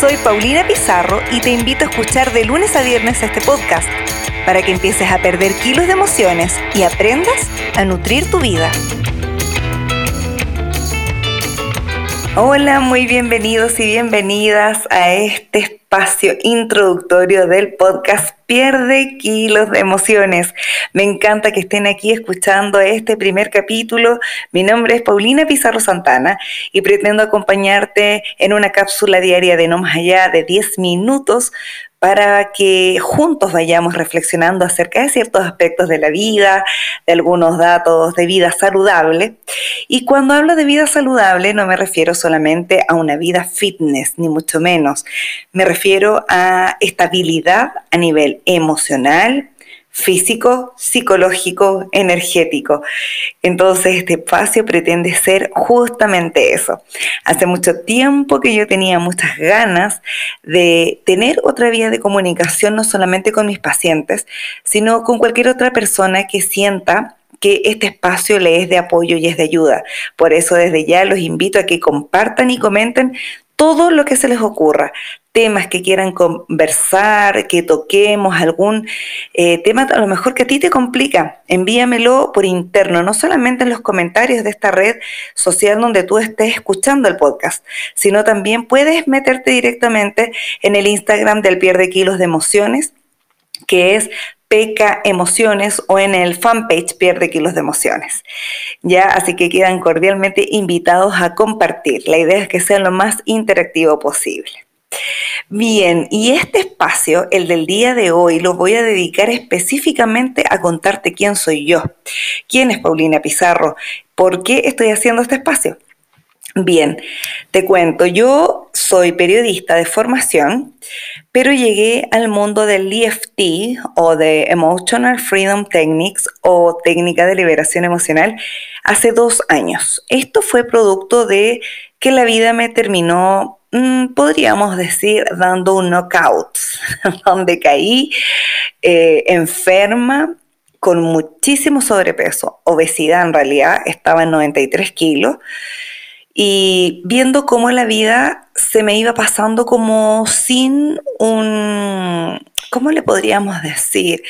Soy Paulina Pizarro y te invito a escuchar de lunes a viernes este podcast para que empieces a perder kilos de emociones y aprendas a nutrir tu vida. Hola, muy bienvenidos y bienvenidas a este espacio introductorio del podcast Pierde kilos de emociones. Me encanta que estén aquí escuchando este primer capítulo. Mi nombre es Paulina Pizarro Santana y pretendo acompañarte en una cápsula diaria de no más allá de 10 minutos para que juntos vayamos reflexionando acerca de ciertos aspectos de la vida, de algunos datos de vida saludable. Y cuando hablo de vida saludable no me refiero solamente a una vida fitness, ni mucho menos. Me refiero a estabilidad a nivel emocional, físico, psicológico, energético. Entonces este espacio pretende ser justamente eso. Hace mucho tiempo que yo tenía muchas ganas de tener otra vía de comunicación, no solamente con mis pacientes, sino con cualquier otra persona que sienta que este espacio le es de apoyo y es de ayuda. Por eso desde ya los invito a que compartan y comenten todo lo que se les ocurra, temas que quieran conversar, que toquemos, algún eh, tema a lo mejor que a ti te complica, envíamelo por interno, no solamente en los comentarios de esta red social donde tú estés escuchando el podcast, sino también puedes meterte directamente en el Instagram del Pierde Kilos de Emociones, que es Peca Emociones o en el fanpage Pierde Kilos de Emociones. Ya, así que quedan cordialmente invitados a compartir. La idea es que sea lo más interactivo posible. Bien, y este espacio, el del día de hoy, lo voy a dedicar específicamente a contarte quién soy yo. ¿Quién es Paulina Pizarro? ¿Por qué estoy haciendo este espacio? Bien, te cuento, yo soy periodista de formación, pero llegué al mundo del EFT o de Emotional Freedom Techniques o técnica de liberación emocional hace dos años. Esto fue producto de que la vida me terminó podríamos decir, dando un knockout, donde caí eh, enferma con muchísimo sobrepeso, obesidad en realidad, estaba en 93 kilos, y viendo cómo la vida se me iba pasando como sin un, ¿cómo le podríamos decir?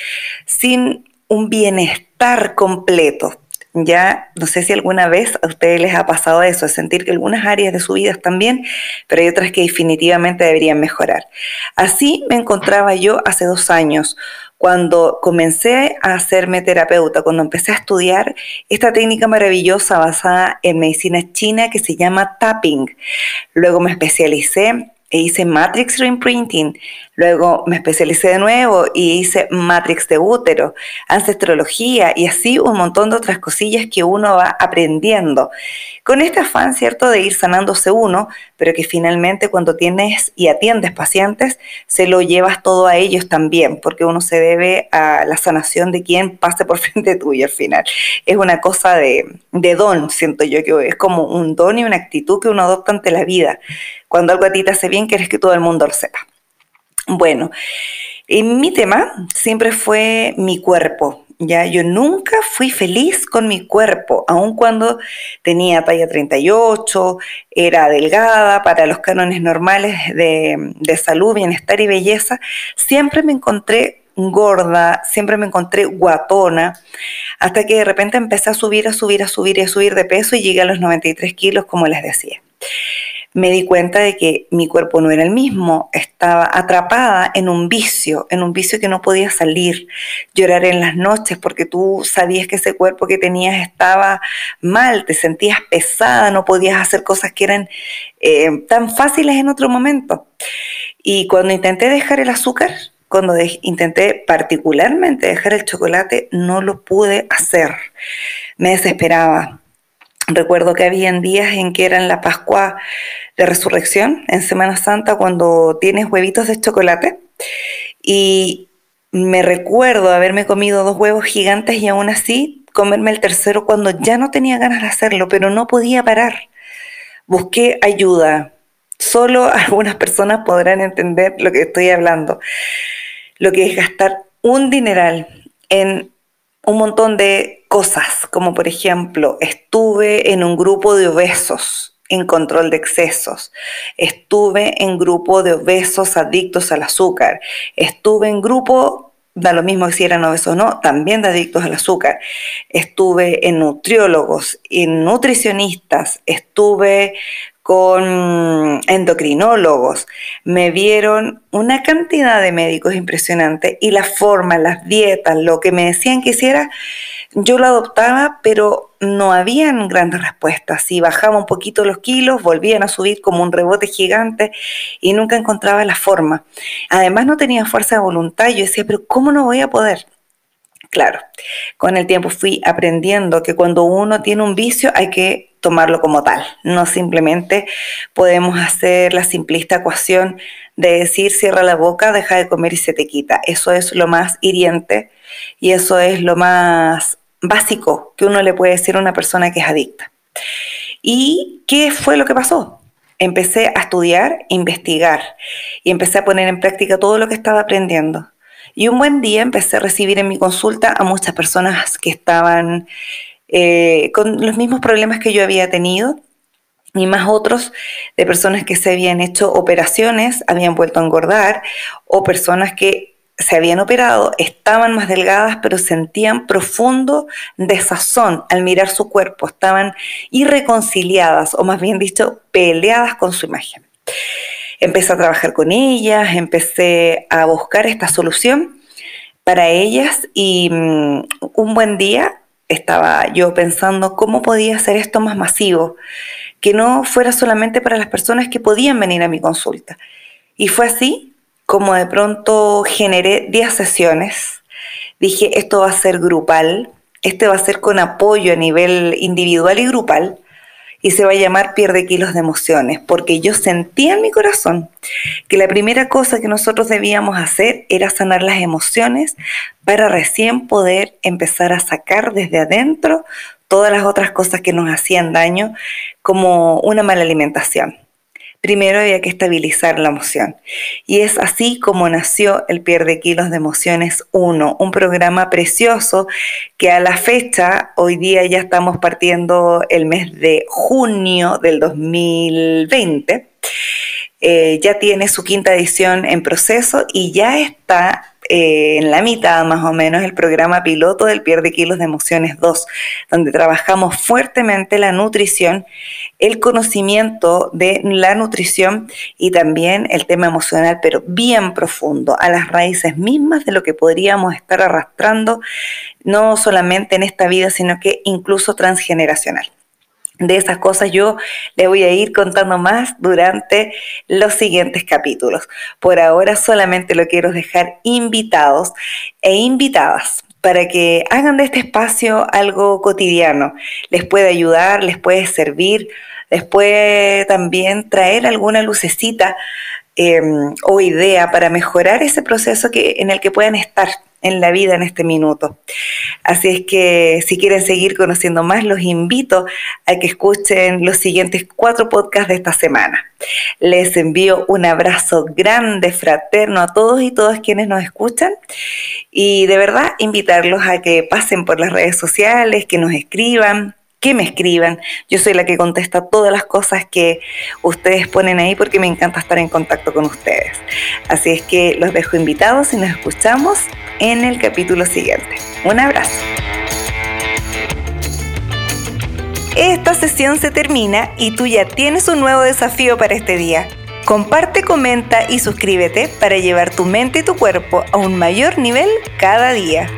Sin un bienestar completo. Ya no sé si alguna vez a ustedes les ha pasado eso, es sentir que algunas áreas de su vida están bien, pero hay otras que definitivamente deberían mejorar. Así me encontraba yo hace dos años, cuando comencé a hacerme terapeuta, cuando empecé a estudiar esta técnica maravillosa basada en medicina china que se llama tapping. Luego me especialicé e hice Matrix Reimprinting. Luego me especialicé de nuevo y hice Matrix de útero, ancestrología y así un montón de otras cosillas que uno va aprendiendo. Con este afán, ¿cierto?, de ir sanándose uno, pero que finalmente cuando tienes y atiendes pacientes, se lo llevas todo a ellos también, porque uno se debe a la sanación de quien pase por frente tuyo al final. Es una cosa de, de don, siento yo, que es como un don y una actitud que uno adopta ante la vida. Cuando algo a ti te hace bien, quieres que todo el mundo lo sepa. Bueno, mi tema siempre fue mi cuerpo. Ya, yo nunca fui feliz con mi cuerpo, aun cuando tenía talla 38, era delgada para los cánones normales de, de salud, bienestar y belleza. Siempre me encontré gorda, siempre me encontré guatona, hasta que de repente empecé a subir, a subir, a subir y a subir de peso y llegué a los 93 kilos, como les decía me di cuenta de que mi cuerpo no era el mismo, estaba atrapada en un vicio, en un vicio que no podía salir, llorar en las noches porque tú sabías que ese cuerpo que tenías estaba mal, te sentías pesada, no podías hacer cosas que eran eh, tan fáciles en otro momento. Y cuando intenté dejar el azúcar, cuando intenté particularmente dejar el chocolate, no lo pude hacer. Me desesperaba, Recuerdo que había días en que era en la Pascua de Resurrección, en Semana Santa, cuando tienes huevitos de chocolate. Y me recuerdo haberme comido dos huevos gigantes y aún así comerme el tercero cuando ya no tenía ganas de hacerlo, pero no podía parar. Busqué ayuda. Solo algunas personas podrán entender lo que estoy hablando. Lo que es gastar un dineral en un montón de cosas, como por ejemplo, estuve en un grupo de obesos en control de excesos, estuve en grupo de obesos adictos al azúcar, estuve en grupo, da lo mismo si eran obesos o no, también de adictos al azúcar, estuve en nutriólogos, en nutricionistas, estuve con endocrinólogos, me vieron una cantidad de médicos impresionante y la forma, las dietas, lo que me decían que hiciera, yo lo adoptaba, pero no habían grandes respuestas. Si bajaba un poquito los kilos, volvían a subir como un rebote gigante y nunca encontraba la forma. Además no tenía fuerza de voluntad. Yo decía, pero ¿cómo no voy a poder? Claro, con el tiempo fui aprendiendo que cuando uno tiene un vicio hay que tomarlo como tal. No simplemente podemos hacer la simplista ecuación de decir cierra la boca, deja de comer y se te quita. Eso es lo más hiriente y eso es lo más básico que uno le puede decir a una persona que es adicta. ¿Y qué fue lo que pasó? Empecé a estudiar, investigar y empecé a poner en práctica todo lo que estaba aprendiendo. Y un buen día empecé a recibir en mi consulta a muchas personas que estaban eh, con los mismos problemas que yo había tenido y más otros de personas que se habían hecho operaciones, habían vuelto a engordar o personas que se habían operado, estaban más delgadas, pero sentían profundo desazón al mirar su cuerpo, estaban irreconciliadas, o más bien dicho, peleadas con su imagen. Empecé a trabajar con ellas, empecé a buscar esta solución para ellas y mm, un buen día estaba yo pensando cómo podía hacer esto más masivo, que no fuera solamente para las personas que podían venir a mi consulta. Y fue así como de pronto generé 10 sesiones, dije, esto va a ser grupal, este va a ser con apoyo a nivel individual y grupal, y se va a llamar Pierde kilos de emociones, porque yo sentía en mi corazón que la primera cosa que nosotros debíamos hacer era sanar las emociones para recién poder empezar a sacar desde adentro todas las otras cosas que nos hacían daño, como una mala alimentación primero había que estabilizar la emoción. Y es así como nació el Pierde Kilos de Emociones 1, un programa precioso que a la fecha, hoy día ya estamos partiendo el mes de junio del 2020, eh, ya tiene su quinta edición en proceso y ya está eh, en la mitad más o menos el programa piloto del Pierde Kilos de Emociones 2, donde trabajamos fuertemente la nutrición, el conocimiento de la nutrición y también el tema emocional, pero bien profundo, a las raíces mismas de lo que podríamos estar arrastrando, no solamente en esta vida, sino que incluso transgeneracional de esas cosas yo les voy a ir contando más durante los siguientes capítulos. Por ahora solamente lo quiero dejar invitados e invitadas para que hagan de este espacio algo cotidiano. Les puede ayudar, les puede servir, les puede también traer alguna lucecita em, o idea para mejorar ese proceso que, en el que puedan estar en la vida en este minuto. Así es que si quieren seguir conociendo más, los invito a que escuchen los siguientes cuatro podcasts de esta semana. Les envío un abrazo grande, fraterno a todos y todas quienes nos escuchan y de verdad invitarlos a que pasen por las redes sociales, que nos escriban, que me escriban. Yo soy la que contesta todas las cosas que ustedes ponen ahí porque me encanta estar en contacto con ustedes. Así es que los dejo invitados y nos escuchamos en el capítulo siguiente. Un abrazo. Esta sesión se termina y tú ya tienes un nuevo desafío para este día. Comparte, comenta y suscríbete para llevar tu mente y tu cuerpo a un mayor nivel cada día.